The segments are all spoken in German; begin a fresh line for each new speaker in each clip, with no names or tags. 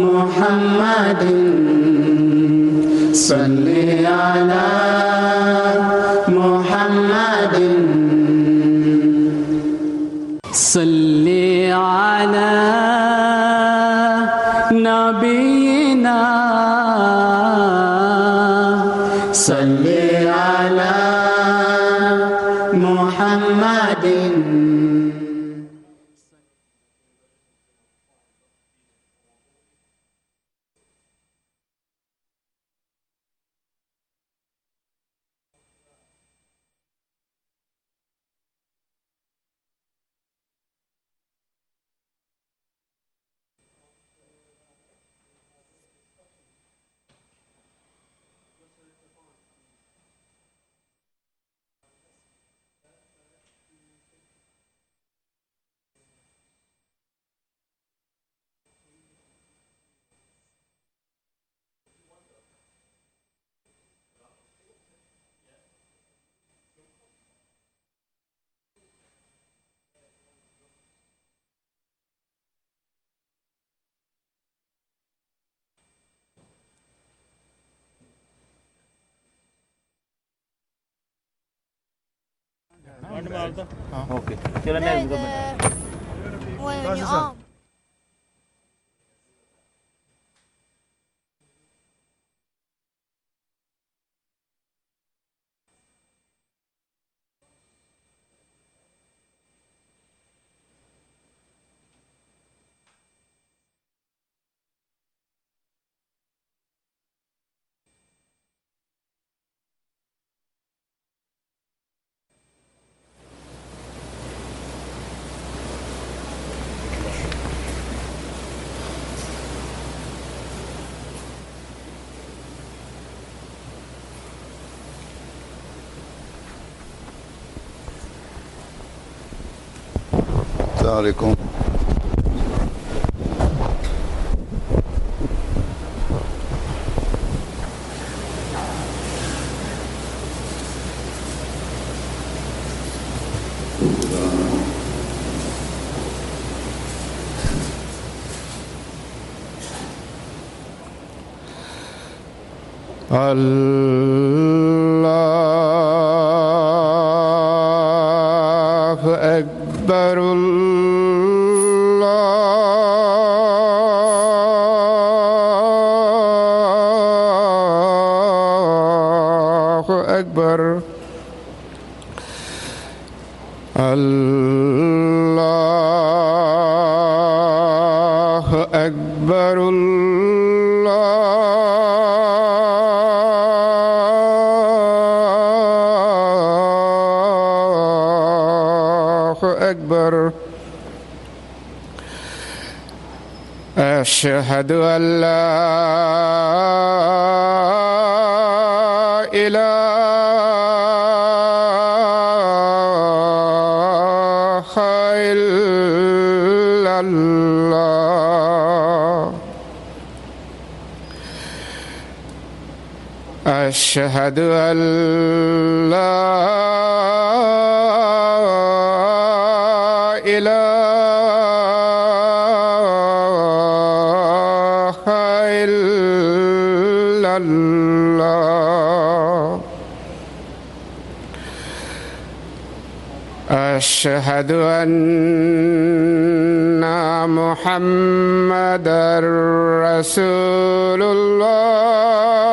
محمد. صل على محمد. صل
ਓਕੇ ਚਲੋ ਮੈਂ
السلام عليكم. أشهد أن لا إله إلا الله. أشهد أن لا أشهد أن محمدا رسول الله.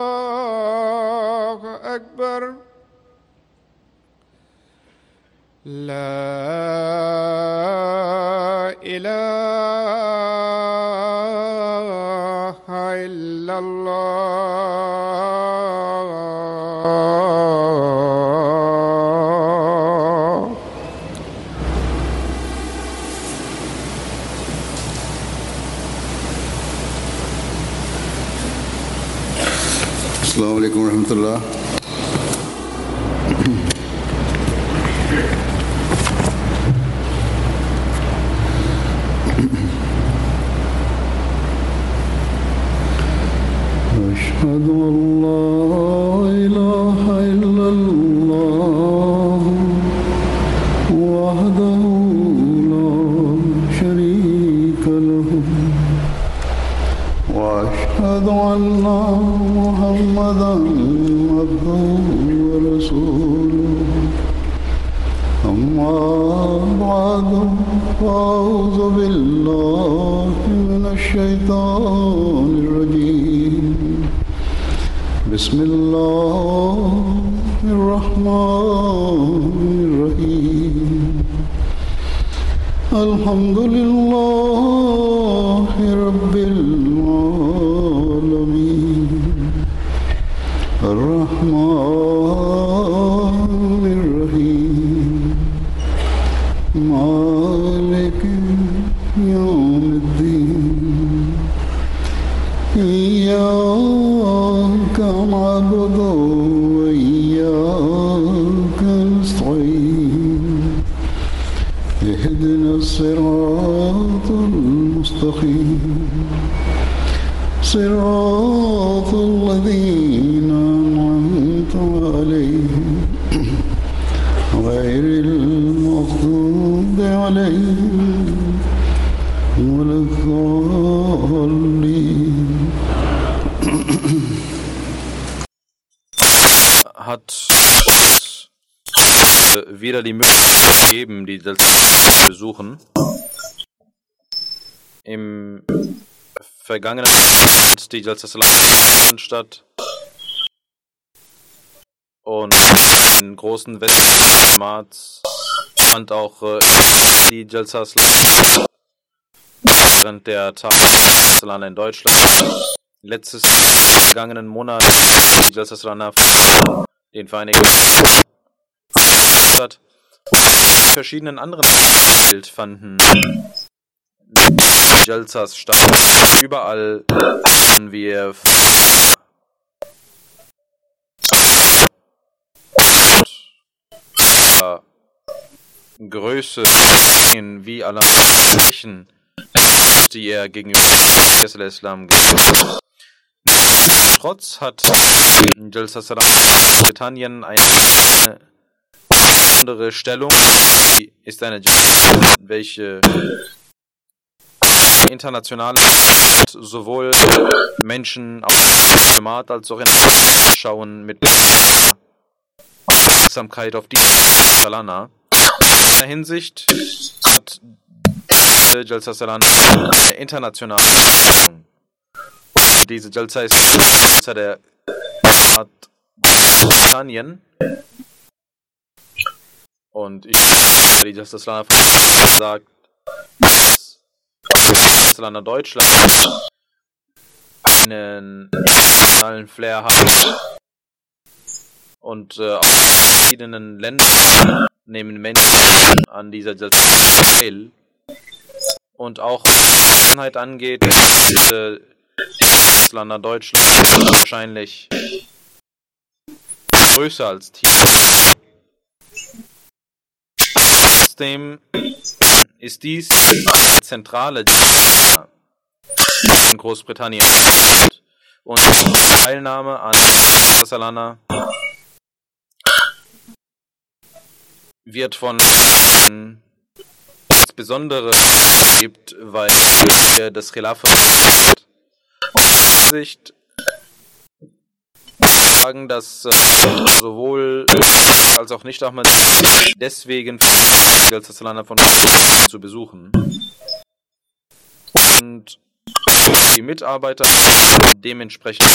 الله أكبر. لا إله إلا الله.
ورحمة الله الضالين
hat äh, wieder die Möglichkeit gegeben, die Delta zu besuchen. Im vergangenen fand die Delta statt und in großen Westmats fand auch äh, die Delta während der Tage in Deutschland. Letztes vergangenen Monat die Delta den Vereinigten. Und in verschiedenen anderen Welt fanden Jalsas statt. Überall haben wir Größe wie alle Die er gegenüber Islam gibt. Trotz hat Jalsa Britannien eine besondere Stellung. Die ist eine welche international sowohl Menschen auf dem Markt als auch in schauen mit Aufmerksamkeit auf die Salana. In dieser Hinsicht hat Jalsa Salana eine internationale Stellung. Diese Jalsa ist Jalsa der Britannien. Und ich die Jalsa Salana sagt, dass Land Deutschland einen internationalen Flair hat. Und äh, aus verschiedenen Ländern nehmen Menschen an dieser teil. Und auch was die Einheit angeht, äh, Land Deutschland wahrscheinlich größer als Team. Trotzdem ist dies eine zentrale in Großbritannien und Teilnahme an Salana wird von insbesondere gibt, weil wir das Khilafat Sicht sagen, dass äh, sowohl als auch nicht Ahmad deswegen Salana von zu besuchen. Und die Mitarbeiter dementsprechend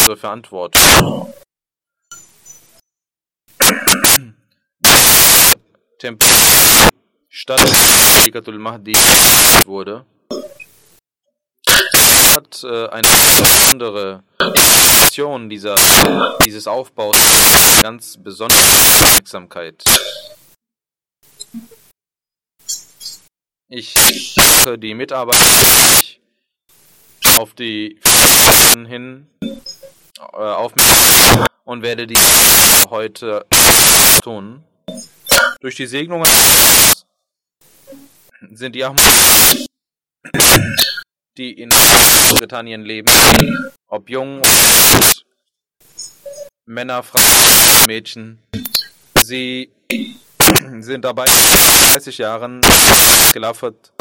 unsere Verantwortung. Tempel Stadt Ikatul Mahdi wurde, hat äh, eine besondere Definition dieser, dieses Aufbaus ganz besondere Aufmerksamkeit. Ich mache die Mitarbeiter auf die hin äh, aufmerksam und werde die heute tun. Durch die Segnungen sind die Ahmadis, die in Britannien leben, ob jung, ob Männer, Frauen, Mädchen, sie sind dabei 30 Jahren Gelafert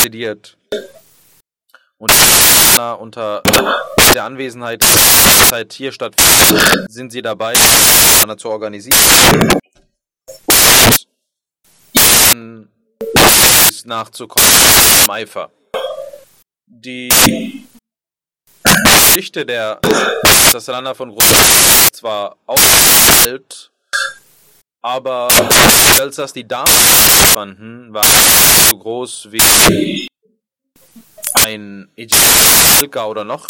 studiert und unter der Anwesenheit Zeit hier stattfindet, sind sie dabei, zu organisieren. Und nachzukommen im Eifer. Die Geschichte der Sassana von Groß zwar auch alt, aber Jalsas, die damals fanden, waren so groß wie ein Ejika oder noch.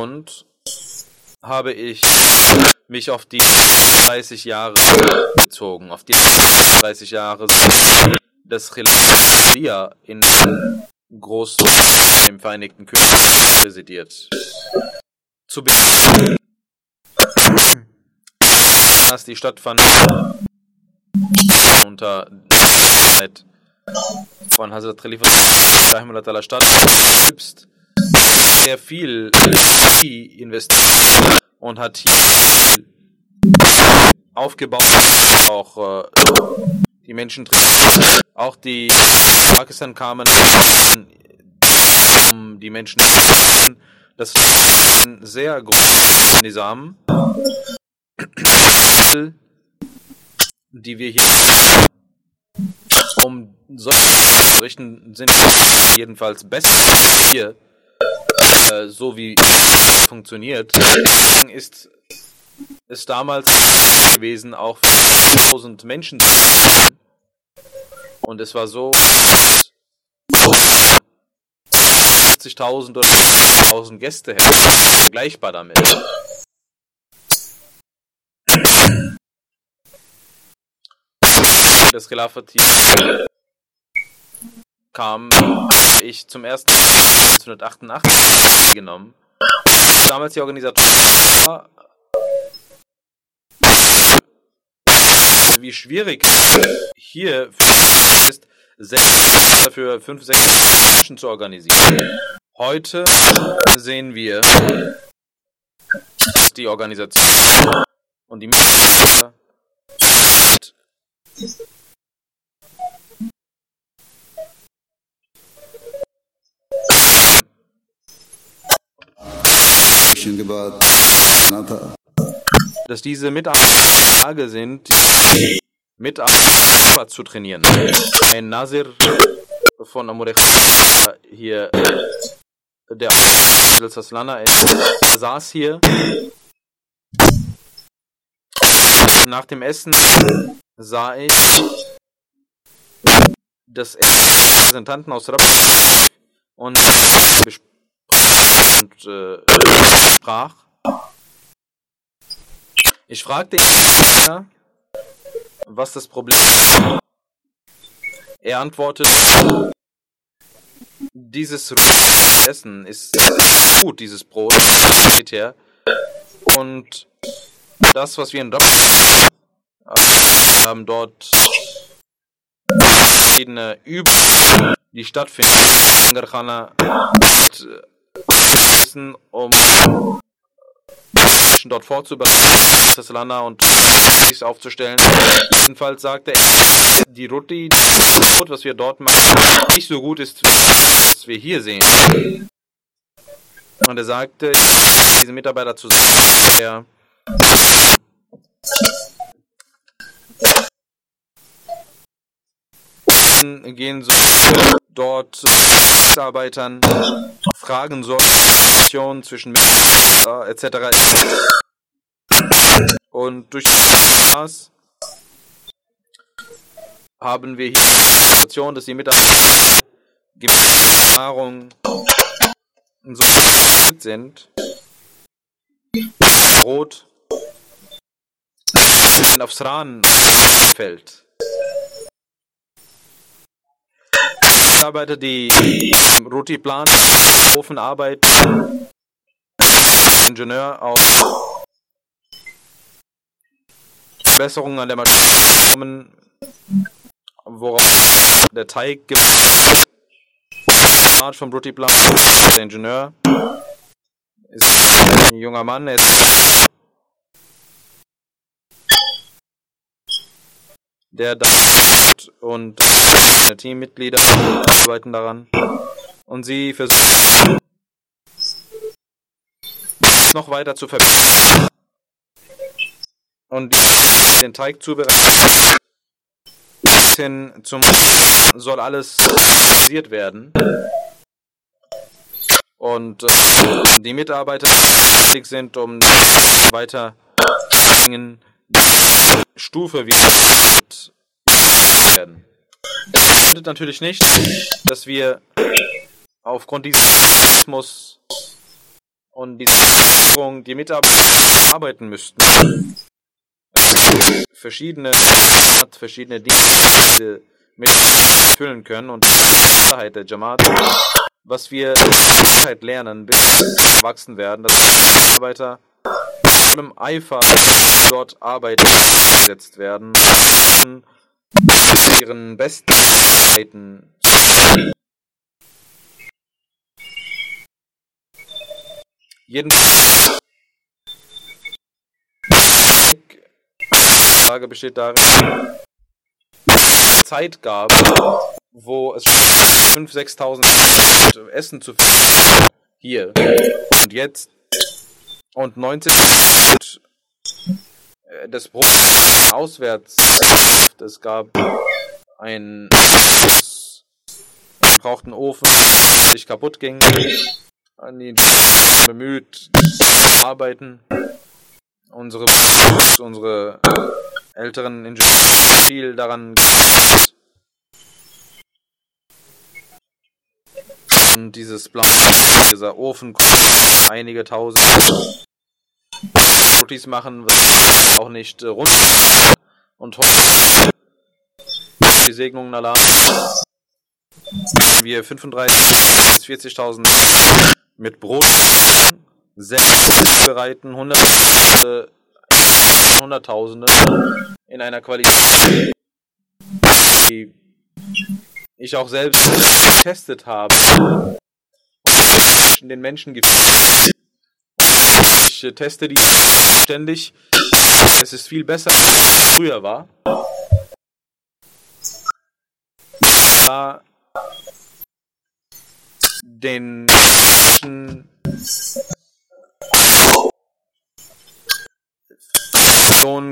Und habe ich mich auf die 30 Jahre bezogen, auf die 30 Jahre des Khilafia in Groß im Vereinigten Königreich residiert. Zu Beginn, als die stattfand unter der Zeit von Hazrat Khalifa Stadt selbst sehr viel investiert und hat hier aufgebaut, auch äh, die Menschen auch die Pakistan kamen, um die Menschen das ist ein sehr großes Nizam, die wir hier um solche richten sind jedenfalls besser hier äh, so wie funktioniert ist es damals gewesen, auch 1000 Menschen Und es war so, 50.000 oder 50.000 Gäste hätten, vergleichbar damit. Das Khilafat kam ich zum ersten Mal 1988 genommen. Damals die Organisatoren wie schwierig hier ist, für fünf, sechs Menschen zu organisieren. Heute sehen wir, dass die Organisation und die Mitarbeiter dass diese Mitarbeiter in der Lage sind, Mitarbeiter zu trainieren. Ein Nasir von Amurech hier, der Saslana saß hier. Nach dem Essen sah ich, dass Repräsentanten aus Rapp und, und äh, sprach ich fragte ihn, was das Problem ist. Er antwortet, dieses Essen ist gut, dieses Brot, her. Und das, was wir in Doppel haben, dort verschiedene Übungen, die stattfinden. Wissen um Menschen dort vorzubereiten, das Lana und aufzustellen. Jedenfalls sagte er, die Ruti, was wir dort machen, nicht so gut ist, was wir hier sehen. Und er sagte, diese Mitarbeiter zu der gehen so dort Mitarbeitern Fragen Kommunikation zwischen Mitarbeitern etc. Und durch das haben wir hier die Situation, dass die Mitarbeiter Erfahrung so sind. Rot aufs Rahn fällt. Mitarbeiter, die im Rotiplan Ofen arbeiten, Ingenieur auf Verbesserungen an der Maschine kommen, worauf der Teig gibt. vom Rotiplan, der Ingenieur ist ein junger Mann, er ist der da und seine Teammitglieder arbeiten daran. Und sie versuchen noch weiter zu verbessern. Und den Teig zubereiten. Hin zum soll alles organisiert werden. Und äh, die Mitarbeiter sind, um weiter Stufe werden. Das bedeutet natürlich nicht, dass wir aufgrund dieses Rhythmus und dieser Führung die Mitarbeiter arbeiten müssten. Verschiedene, verschiedene Dinge mit füllen können und die Sicherheit der Jamaat, was wir Zeit lernen, bis wir erwachsen werden, dass Mitarbeiter vollem Eifer dort Arbeit gesetzt werden, ihren besten Zeiten Jedenfalls Frage besteht darin, Zeit gab, wo es 5.000, 6.000 Essen zu finden hier und jetzt und 19 äh, das Brot auswärts. Es gab einen gebrauchten Ofen, der sich kaputt ging. An die bemüht arbeiten. Unsere unsere älteren Ingenieure viel daran und dieses Plan, dieser Ofen einige tausend Rotis machen, was auch nicht äh, rund und heute die Segnungen Allah wir 35 bis 40.000 mit Brot selbst bereiten, Hunderttausende, Hunderttausende in einer Qualität, die ich auch selbst getestet habe und den Menschen gefällt. Ich äh, teste die ständig. Es ist viel besser, als es früher war. Da den Menschen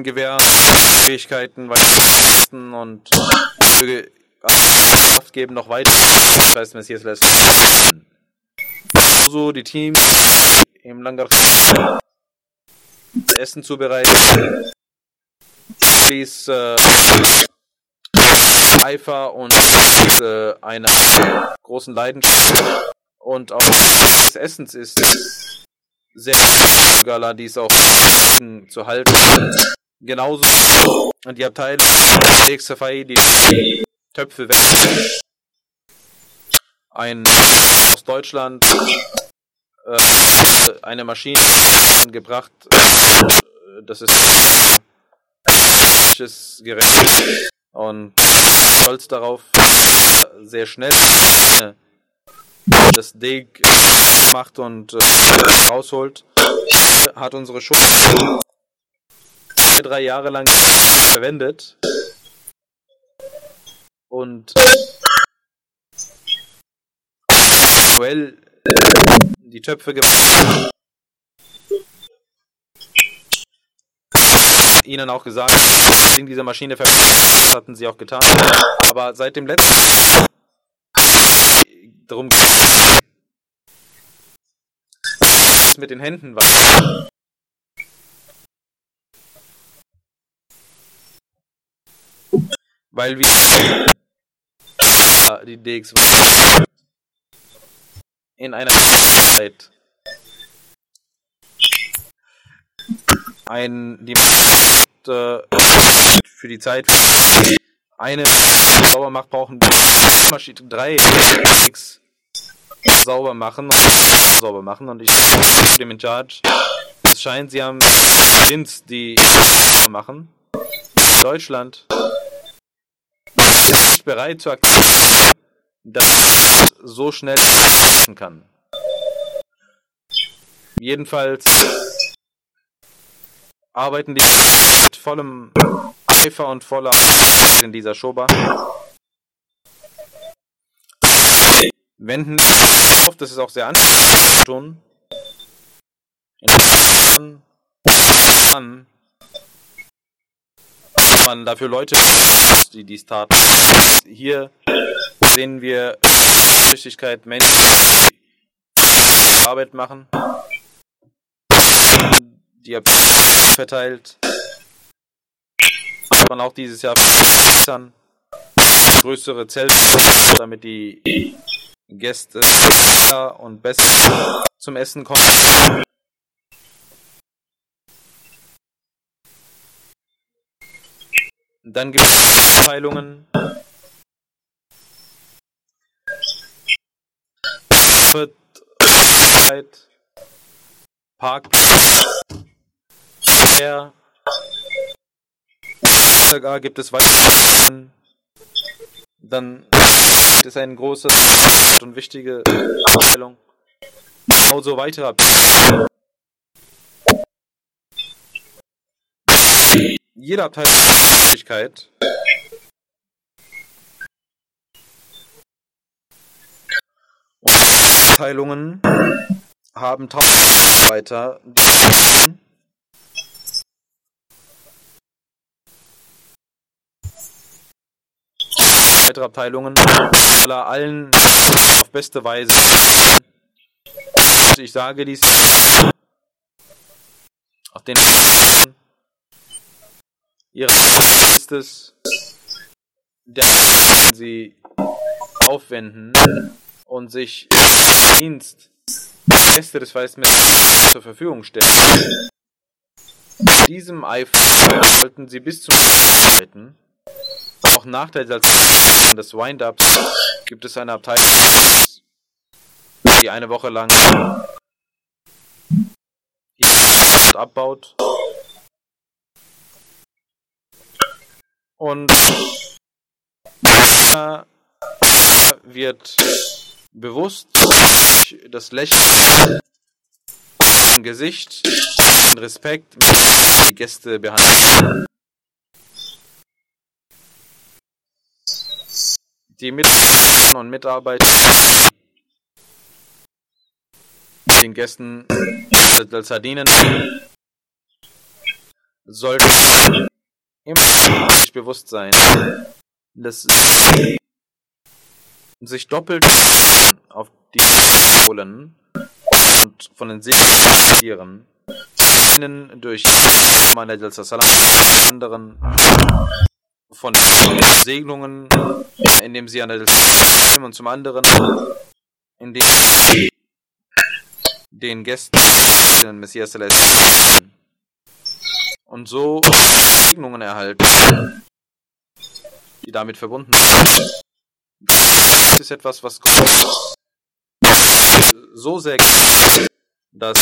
gewähren, Fähigkeiten und Kraft geben, noch weiter Geist Messias lässt. So die Teams im Langar Essen zubereiten. Bis äh, Eifer und äh, einer großen Leidenschaft und auch des Essens ist sehr Gala dies auch zu halten. Genauso und die Abteilung Safai, die Töpfe weg. Ein aus Deutschland äh, eine Maschine gebracht. Das ist ein Gerät und stolz darauf, sehr schnell das Deg macht und äh, rausholt. Hat unsere Schule drei Jahre lang verwendet und well die Töpfe gemacht. Ihnen auch gesagt, in dieser Maschine verwendet hatten sie auch getan. Aber seit dem letzten was mit den Händen war. Weil wir die DX in einer Zeit ein die äh, für die Zeit eine sauber macht, brauchen Maschine drei X sauber machen sauber machen und ich dem in Charge. Es scheint, sie haben Dienst, die machen. Deutschland ist nicht bereit zu akzeptieren, dass so schnell kann. Jedenfalls arbeiten die mit vollem Eifer und voller in dieser Schoba. Wenden auf, das ist auch sehr anstrengend. An man dafür Leute, die dies taten. Hier sehen wir Flüchtigkeit Menschen, die Arbeit machen, die verteilt. Hat man auch dieses Jahr größere Zelte, damit die Gäste und besser zum Essen kommen. Dann gibt es Abteilungen. Park. Der gibt es weitere. Dann gibt es eine große und wichtige Abteilung. Genauso weitere Abteilungen. Jede Abteilung Möglichkeit. Abteilungen haben tausend Mitarbeiter, weitere Abteilungen allen auf beste Weise. Ich sage dies auf den ihre ist es, der sie aufwenden und sich Dienst Gäste des Weißen zur Verfügung stellen. Mit diesem Eifer sollten sie bis zum arbeiten. Auch nach der Salzierung des Wind-Ups gibt es eine Abteilung, die eine Woche lang abbaut Und wird bewusst das Lächeln im Gesicht, den Respekt mit die Gäste behandeln. Die Mitarbeiter und Mitarbeiter den Gästen als Sardinen sollten immer bewusst sein, dass sich doppelt auf die holen und von den Tieren einen durch meine Del Salam, anderen von Segnungen, indem sie an der und zum anderen indem sie den Gästen den Messias und so Segnungen erhalten, die damit verbunden sind. Ist etwas, was so sehr dass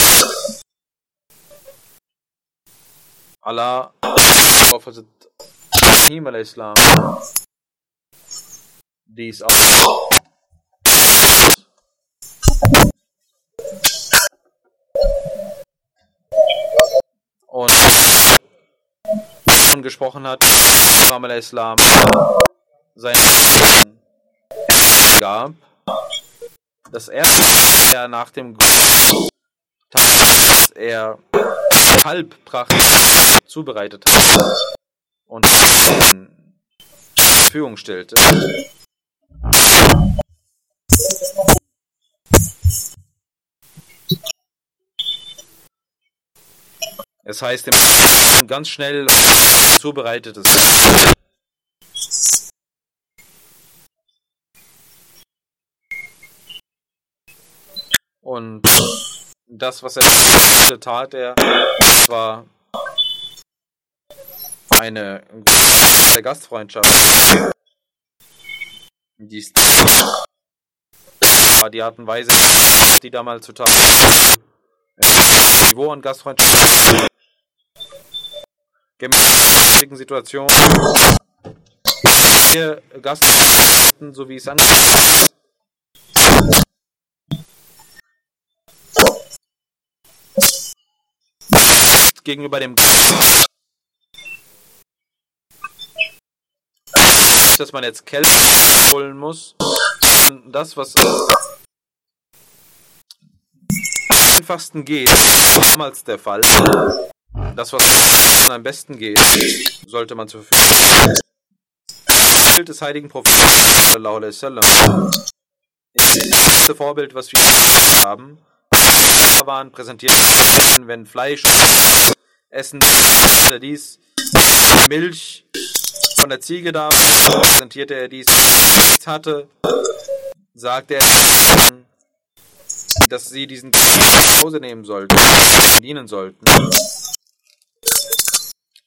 Allah Prophet Ibrahim al-Islam dies auch und gesprochen hat, Imam al-Islam seinen gab. Das erste, er nach dem Gold dass er Halbpracht zubereitet hat und Verfügung stellte. Es heißt, ganz schnell zubereitetes Und das, was er tat, er war eine große Gastfreundschaft. Dies war die Art und Weise, die damals zutage Niveau und Gastfreundschaft. Gemäß Situation. Hier Gastfreundschaften, so wie es angefangen gegenüber dem dass man jetzt Kälte holen muss. Das, was am einfachsten geht, damals der Fall. Das, was am besten geht, sollte man zur Verfügung. Das Bild des heiligen Propheten, das Vorbild, was wir haben, waren präsentiert, wenn Fleisch essen, dies Milch von der Ziege da, präsentierte er dies, nichts hatte, sagte er, dass sie diesen nach Hause nehmen sollten, dienen sollten.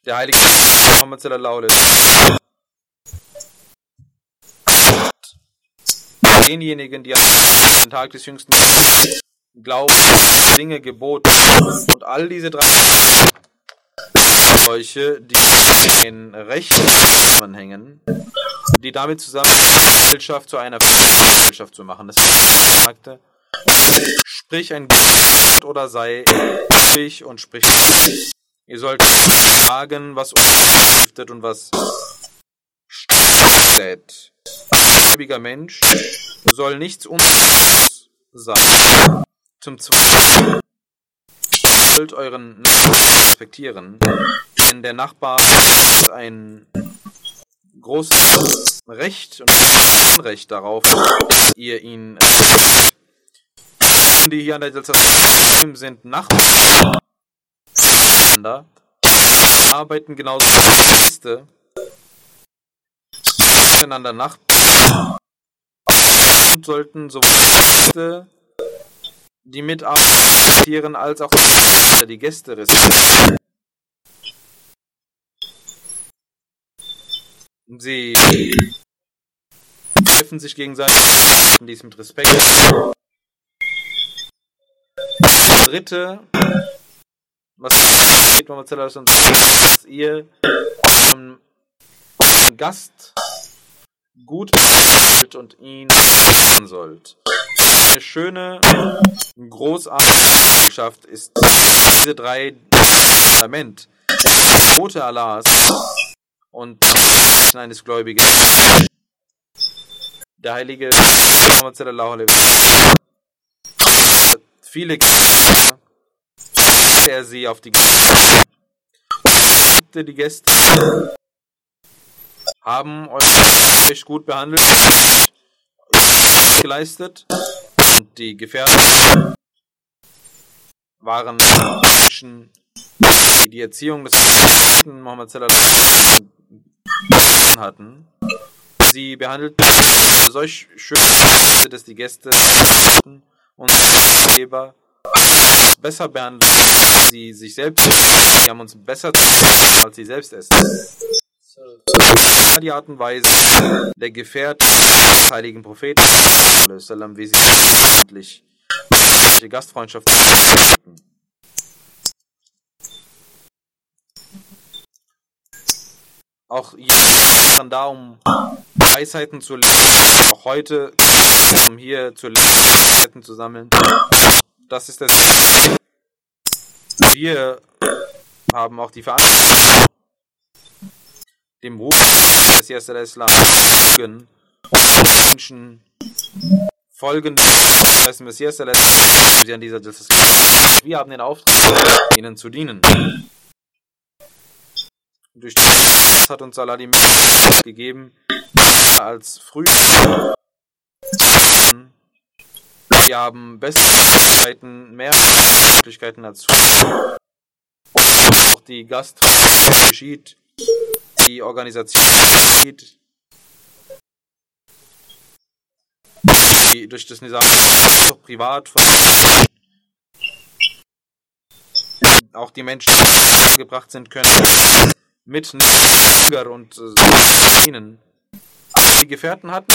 Der heilige Muhammad sallallahu alaihi denjenigen, die den Tag des jüngsten Glauben, Dinge geboten und all diese drei solche, die in Rechten zusammenhängen, die damit zusammen Gesellschaft zu einer Gesellschaft zu machen. Das sagte, sprich ein Gott oder sei ruhig und sprich. Ihr sollt sagen, was stiftet und was sät. Ein gläubiger Mensch soll nichts Unrechts sein. Zum Zweiten sollt euren respektieren, denn der Nachbar hat ein großes Recht und Unrecht darauf, dass ihr ihn die hier an der Delta sind Nachbarn arbeiten genauso wie Gäste miteinander Nachbarn und sollten sowohl die mitarbeiten als auch die Gäste respektieren. Sie treffen sich gegenseitig dies mit Respekt. Das dritte, was geht Marcella dass ihr einem Gast gut und ihn sollt. Eine schöne, großartige Eigenschaft ist diese drei Fundament, Gebote Allahs und eines Gläubigen. Der heilige Muhammad viele er sie auf die Gäste. Die Gäste haben euch gut behandelt, geleistet und die Gefährten waren Menschen, die die Erziehung des sallallahu hatten. Sie behandelten solch schön, dass die Gäste und Geber besser behandeln, sie sich selbst. Sie haben uns besser als sie selbst essen. Die Art und Weise der Gefährt des heiligen Propheten, wie sie endlich die auch dann da, um Weisheiten zu lernen, auch heute, um hier zu lernen, Weisheiten zu sammeln. Das ist das. Wir haben auch die Verantwortung, dem Ruf des Messias Islam folgen und Menschen folgen des Messias sie an dieser Wir haben den Auftrag, ihnen zu dienen. Durch das hat uns die Möglichkeit gegeben, als früher. Wir haben bessere Möglichkeiten, mehr Möglichkeiten als früher. die Gast geschieht, die Organisation geschieht, die durch das Nizam auch privat von auch die Menschen die gebracht sind können mit Hunger und äh, ihnen die Gefährten hatten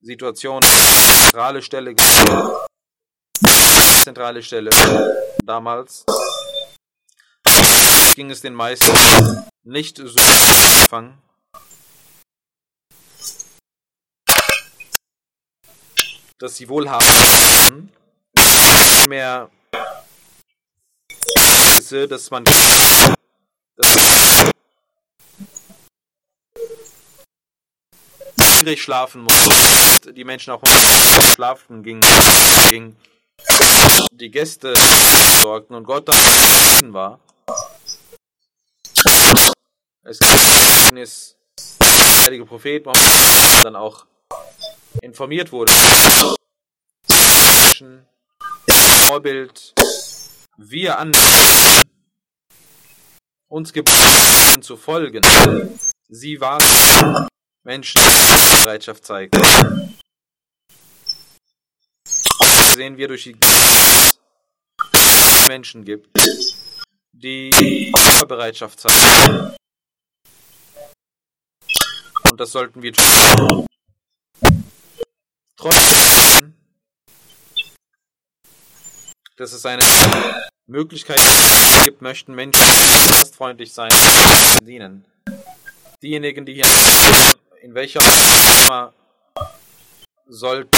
Situation zentrale Stelle zentrale Stelle damals. Ging es den meisten nicht so am Anfang dass sie wohlhaben mehr dass man dass niedrig schlafen muss, die Menschen auch schlafen gingen, ging, die Gäste sorgten und Gott dann war. Es ist der heilige Prophet dann auch informiert wurde. Menschen, Vorbild, wir an uns geboten zu folgen. Sie waren Menschen, die Bereitschaft zeigen. Auch sehen wir durch die Menschen gibt, die Bereitschaft zeigen. Und das sollten wir tun. Trotzdem, dass es eine Möglichkeit gibt, möchten Menschen gastfreundlich sein dienen. Diejenigen, die hier in welcher Form sollten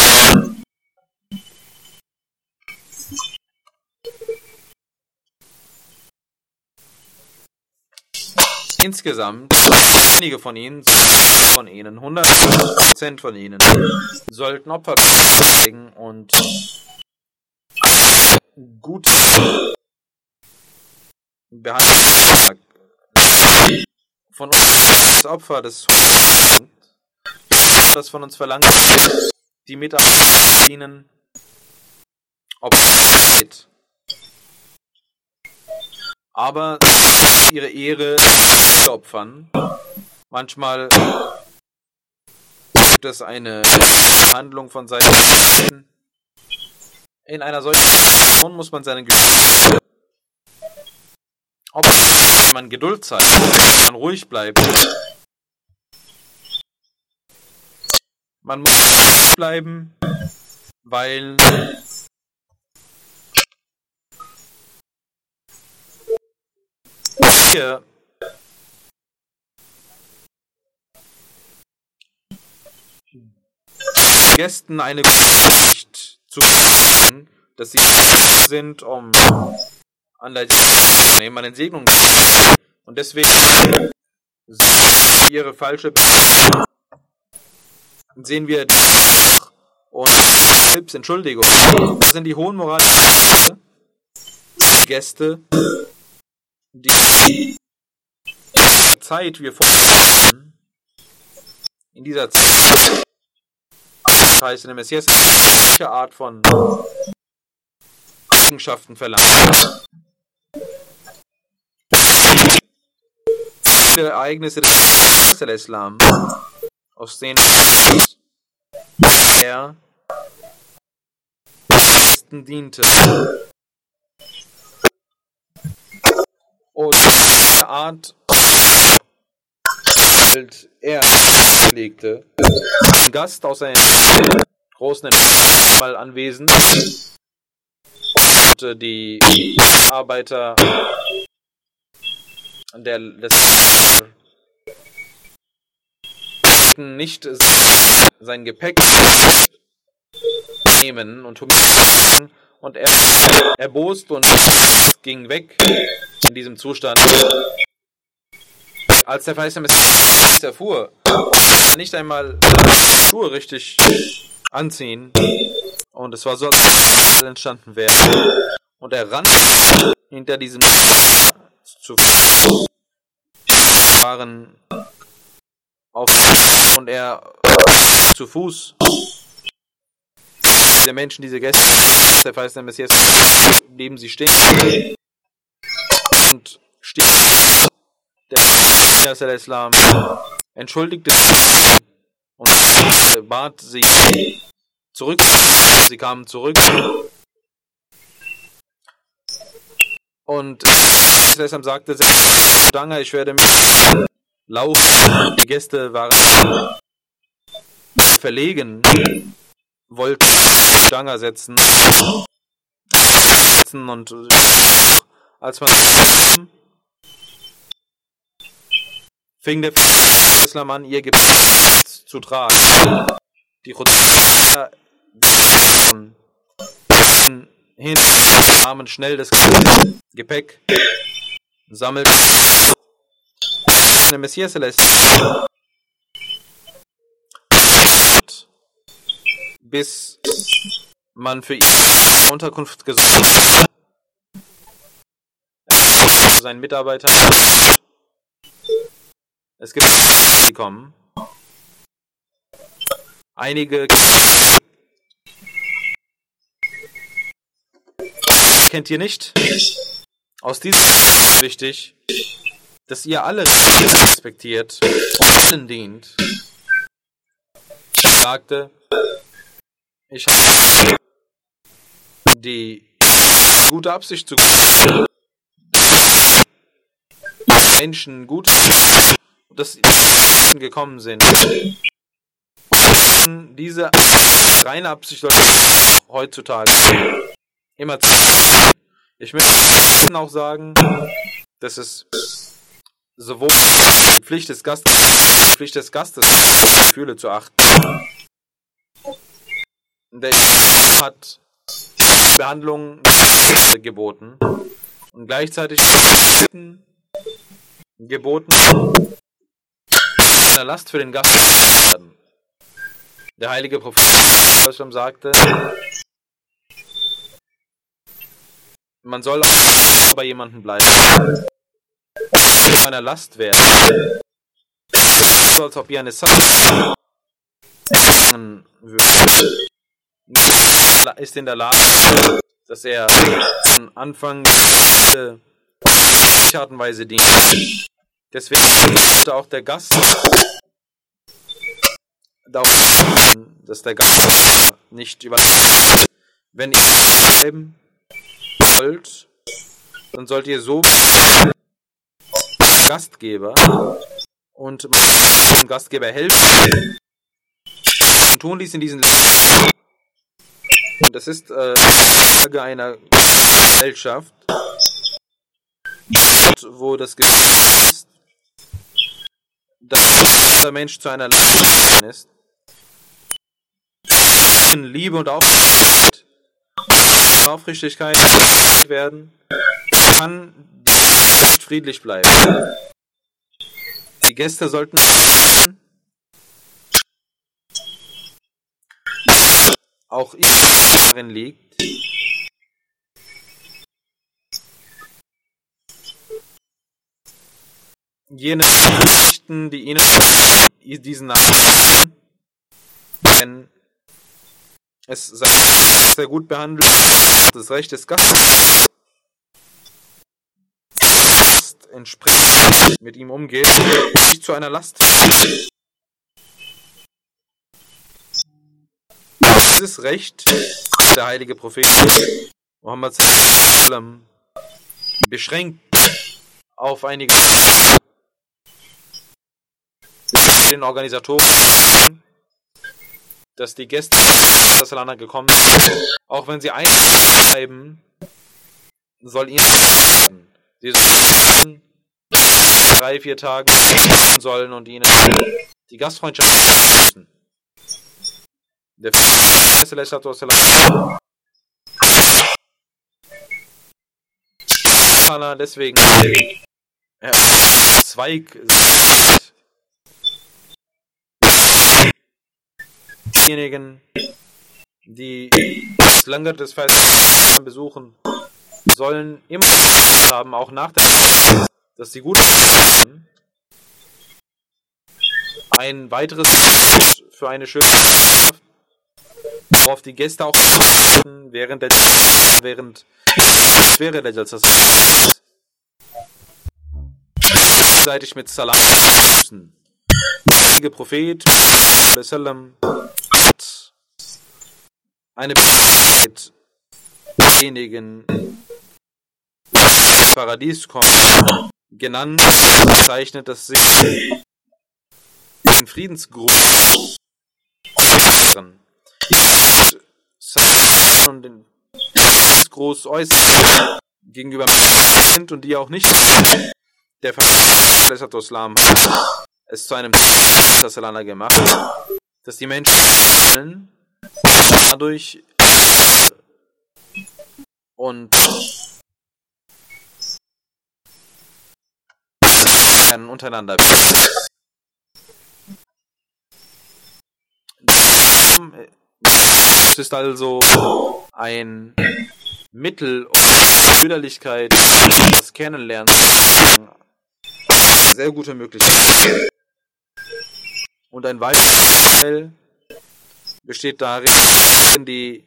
Insgesamt, einige von ihnen, von ihnen, 100% von ihnen, sollten Opfer bringen und gut behandeln. Von uns das Opfer des das von uns verlangt, die Mitarbeiter ihnen Opfer aber ihre Ehre opfern. Manchmal gibt es eine Handlung von Seiten. In einer solchen Situation muss man seine Geduld, ob man Geduld zeigt, man ruhig bleibt. Man muss bleiben, weil hier Gästen eine Nachricht zu geben, dass sie sind, um an der nehmen, an den Segnungen und deswegen ihre falsche sehen wir und selbst Entschuldigung. Das sind die hohen moralischen Gäste, die Zeit wir vor in dieser Zeit das heißt in der Messias welche Art von Eigenschaften verlangt. Ereignisse des Islam, aus denen er diente. Und diese Art er legte, ein Gast aus einem großen mal anwesend und äh, die Arbeiter der des nicht sein Gepäck nehmen und und er erbost und ging weg in diesem Zustand. Als der Verheißene Messias erfuhr, nicht einmal Schuhe richtig anziehen und es war so, als entstanden wäre. Und er rannte hinter diesem zu waren auf und er zu Fuß. Der Menschen, diese Gäste, der Verheißene Messias, neben sie stehen. Und steht. Der Messias Islam entschuldigte und bat sie zurück. Sie kamen zurück und Islam sagte, Danke, ich werde mich laufen. Die Gäste waren verlegen, wollten Stange setzen, und als man fing der Islam an, ihr Gebet zu tragen. Die Khutbah hin, nahmen schnell das Gepäck, sammelten der Messias lässt bis man für ihn Unterkunft gesucht hat. Sein Mitarbeiter. Es gibt die kommen. Einige kennt ihr nicht. Aus diesem ist wichtig, dass ihr alle respektiert und allen dient. Ich sagte, ich habe die gute Absicht zu Menschen gut, dass sie gekommen sind. Diese reine Absicht heutzutage immer zu. Ich möchte auch sagen, dass es sowohl die Pflicht des Gastes, die Pflicht des Gastes, Gefühle zu achten. Der hat Behandlung geboten und gleichzeitig geboten, eine Last für den Gast zu werden. Der heilige Prophet sagte, man soll auch bei jemandem bleiben einer Last werden. So als ob ihr eine Sache würdet. Ist in der Lage, dass er von Anfang Art und Weise dient. Deswegen sollte auch der Gast darauf dass der Gast nicht über wenn ihr bleiben wollt, dann sollt ihr so Gastgeber und dem Gastgeber helfen. Und tun dies in diesen und das ist äh, einer Gesellschaft, wo das Gefühl ist, dass der Mensch zu einer Last ist. Liebe und Aufrichtigkeit, Aufrichtigkeit werden, kann nicht friedlich bleiben. Die Gäste sollten auch darin liegt, jene Nachrichten, die ihnen diesen Namen, wenn es sehr gut behandelt, das Recht des Gastes entsprechend mit ihm umgeht, nicht zu einer Last. Dieses Recht, der heilige Prophet Muhammad beschränkt auf einige den Organisatoren, dass die Gäste aus Salana gekommen sind, auch wenn sie einbleiben, soll ihnen Sie sollen drei, vier Tage sollen und ihnen die Gastfreundschaft müssen. Der deswegen er Zweig diejenigen, die das Langer des Festes besuchen, sollen immer haben, auch nach der dass die gute ein weiteres für eine schöne worauf die Gäste auch während der während wäre der Jalsa gegenseitig mit Salam begrüßen. Der Prophet eine die ins Paradies kommen, genannt, bezeichnet, dass sie den Friedensgruß und den Friedensgruß äußern gegenüber Menschen sind und die auch nicht der Islam hat es zu einem Salana gemacht, dass die Menschen dadurch und untereinander es ist also ein Mittel, um Brüderlichkeit, das Kennenlernen, sehr gute Möglichkeit. Und ein weiterer Teil besteht darin, die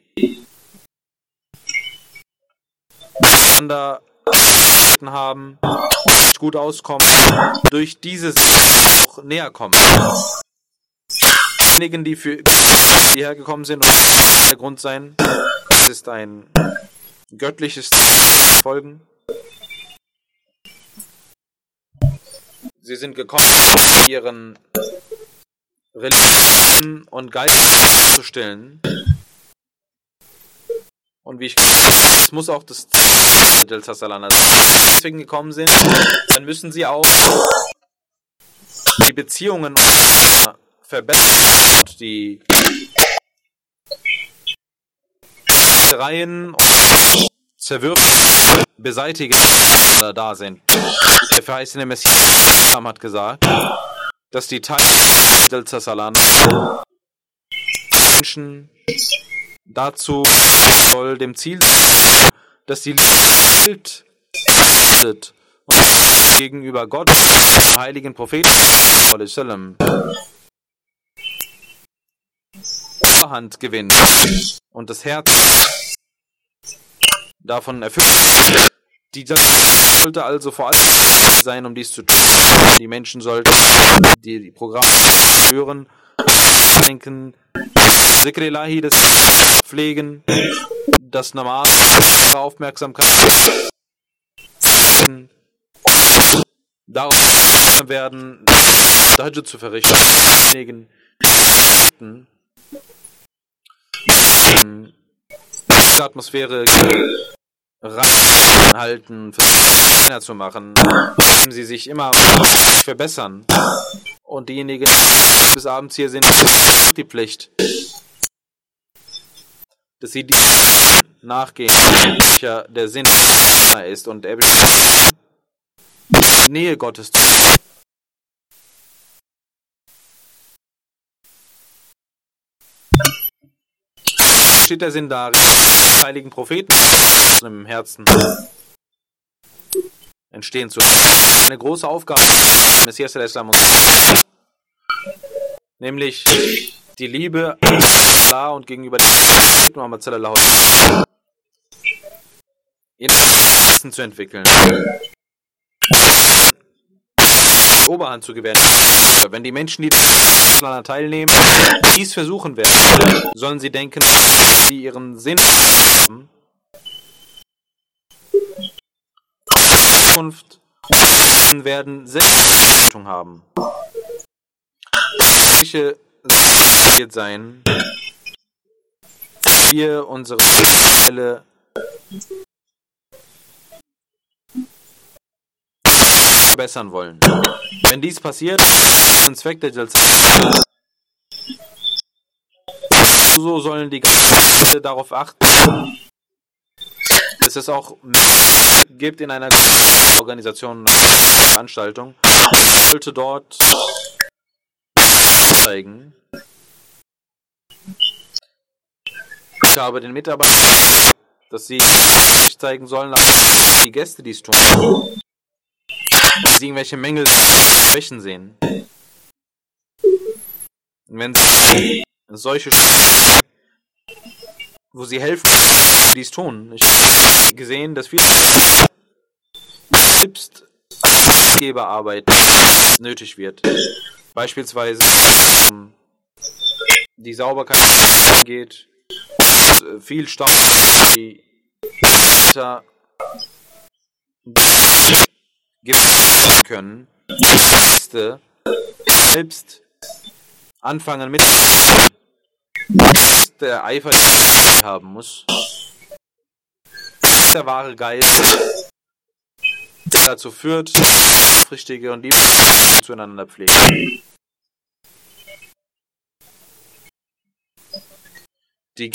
miteinander haben, gut auskommen, durch dieses auch näher kommen. Diejenigen, die für hierher gekommen sind, und der Grund sein, es ist ein göttliches Folgen. Sie sind gekommen, ihren Religion und Geist zu stellen. Und wie ich es muss auch das Delta Salana. Deswegen gekommen sind, dann müssen sie auch die Beziehungen verbessern und die Reihen und Zerwürfen beseitigen, da sind. Der verheißene Messias hat gesagt, dass die Teile del Salan Menschen dazu soll dem Ziel dass die Welt und gegenüber Gott, dem heiligen Propheten, Hand gewinnt und das Herz davon erfüllt. Die sollte also vor allem sein, um dies zu tun. Die Menschen sollten die, die Programme hören, denken, Sikrilahi das pflegen, das normal Aufmerksamkeit darauf werden, Dajjal zu verrichten. Diese Atmosphäre reinhalten, versuchen zu machen, indem sie sich immer verbessern. Und diejenigen, die bis abends hier sind, die Pflicht, dass sie die nachgehen, welcher der Sinn ist und er Nähe Gottes zu steht der Sinn darin, heiligen Propheten im Herzen entstehen zu lassen. Eine große Aufgabe des Messias Islam nämlich die Liebe Allah und gegenüber dem Muhammad sallallahu Herzen zu entwickeln. Oberhand zu gewähren. Wenn die Menschen, die daran teilnehmen, dies versuchen werden, sollen sie denken, sie ihren Sinn haben. Zukunft werden Selbstverantwortung haben. Welche wird sein, wir unsere Fälle verbessern wollen. Wenn dies passiert, ein Zweck der Jalsa. So sollen die Gäste darauf achten, dass es auch gibt in einer Organisation Veranstaltung, sollte dort zeigen. Ich habe den Mitarbeitern, dass sie zeigen sollen, dass die Gäste dies tun sie irgendwelche Mängel, Schwächen sehen. Und wenn sie solche wo sie helfen, dies tun. Ich habe gesehen, dass viele selbst Geberarbeit nötig wird. Beispielsweise um die Sauberkeit geht, viel Staub, die Wetter geben können, müsste selbst anfangen mit der Eifer den haben muss. Der wahre Geist, der dazu führt, aufrichtige und liebe zueinander pflegen. Die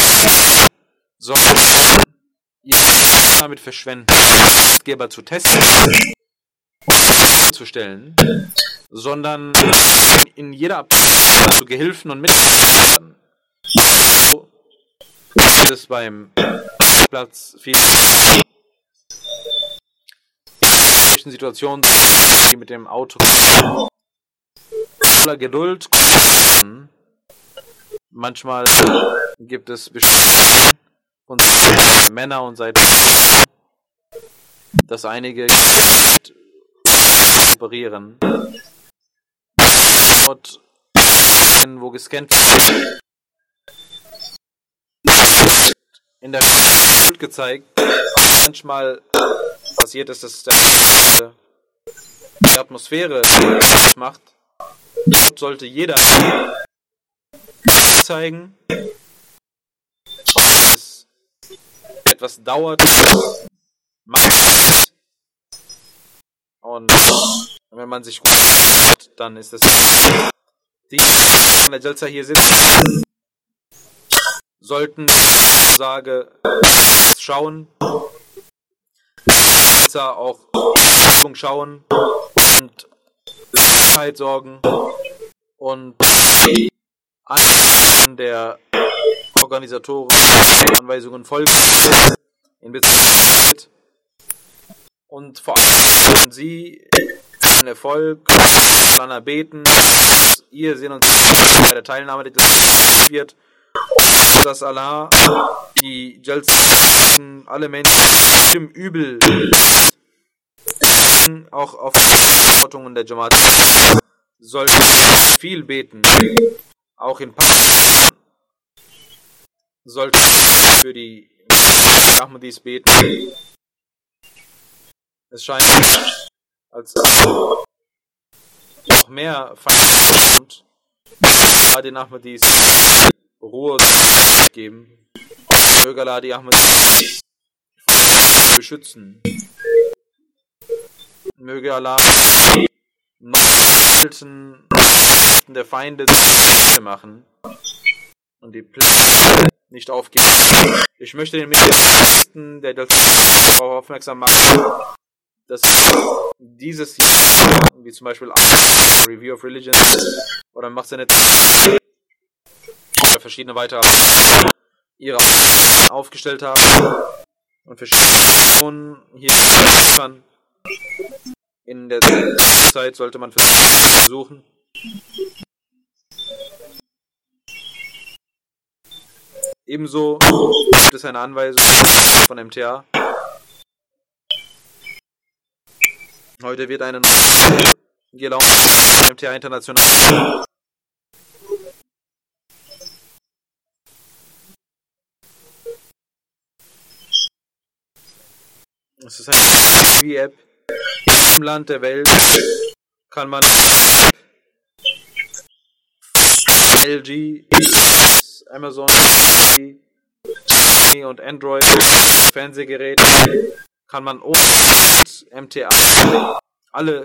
sollen ihr damit verschwenden, Geber zu testen und zu stellen, sondern in jeder Abteilung zu Gehilfen und Mitarbeitern. So gibt es beim Platz viel solchen Situationen, die mit dem Auto voller Geduld manchmal gibt es bestimmte und Männer und seit dass einige operieren. Dort wo gescannt wird. In der Bild gezeigt. Manchmal passiert ist dass der die Atmosphäre macht. Dort sollte jeder zeigen. Es etwas dauert. Macht und wenn man sich gut hat, dann ist es die in der Jalsa hier sitzen sollten sage schauen auch schauen und Sicherheit sorgen und an der Organisatoren Anweisungen folgen in Bezug und vor allem Sie den Erfolg voneinander beten, ihr Sinn und bei der Teilnahme wird, dass Allah die Jalsen alle Menschen im Übel auch auf die Verantwortung der Jamaat sollten viel beten, auch in Pakistan sollten für die Ahmadis beten. Es scheint, als noch mehr Feind kommt, den Ahmadis Ruhe geben. Möge die Ahmadis beschützen. Möge Allah noch der Feinde machen und die Pläne nicht aufgeben. Ich möchte den Mitgliedern der darauf aufmerksam machen, dass dieses hier, wie zum Beispiel Review of Religion oder macht seine oder verschiedene weitere ihre aufgestellt haben und verschiedene hier kann. In der Zeit sollte man versuchen, Ebenso gibt es eine Anweisung von MTA. Heute wird eine gelaunt MTA International Es ist eine App. Im Land der Welt kann man LG, Amazon und Android Fernsehgeräte kann man ohne MTA alle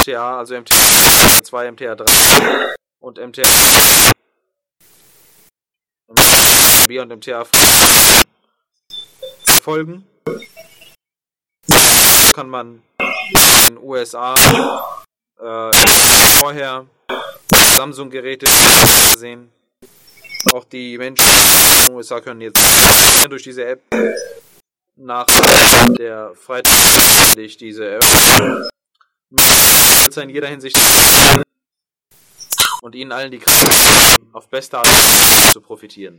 MTA, also MTA 2, MTA 3 und MTA B und MTA verfolgen. Kann man in den USA äh, vorher Samsung-Geräte sehen. Auch die Menschen in den USA können jetzt durch diese App nach der Freitag diese Eröffnung in jeder Hinsicht und ihnen allen die Kraft auf beste Art zu profitieren.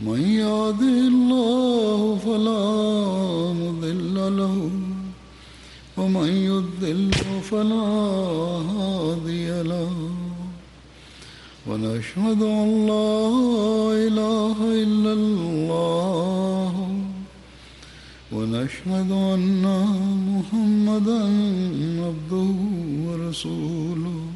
من يهده الله فلا مضل له ومن يضل فلا هادي له. ونشهد أن لا إله إلا الله. ونشهد أن محمدا عبده ورسوله.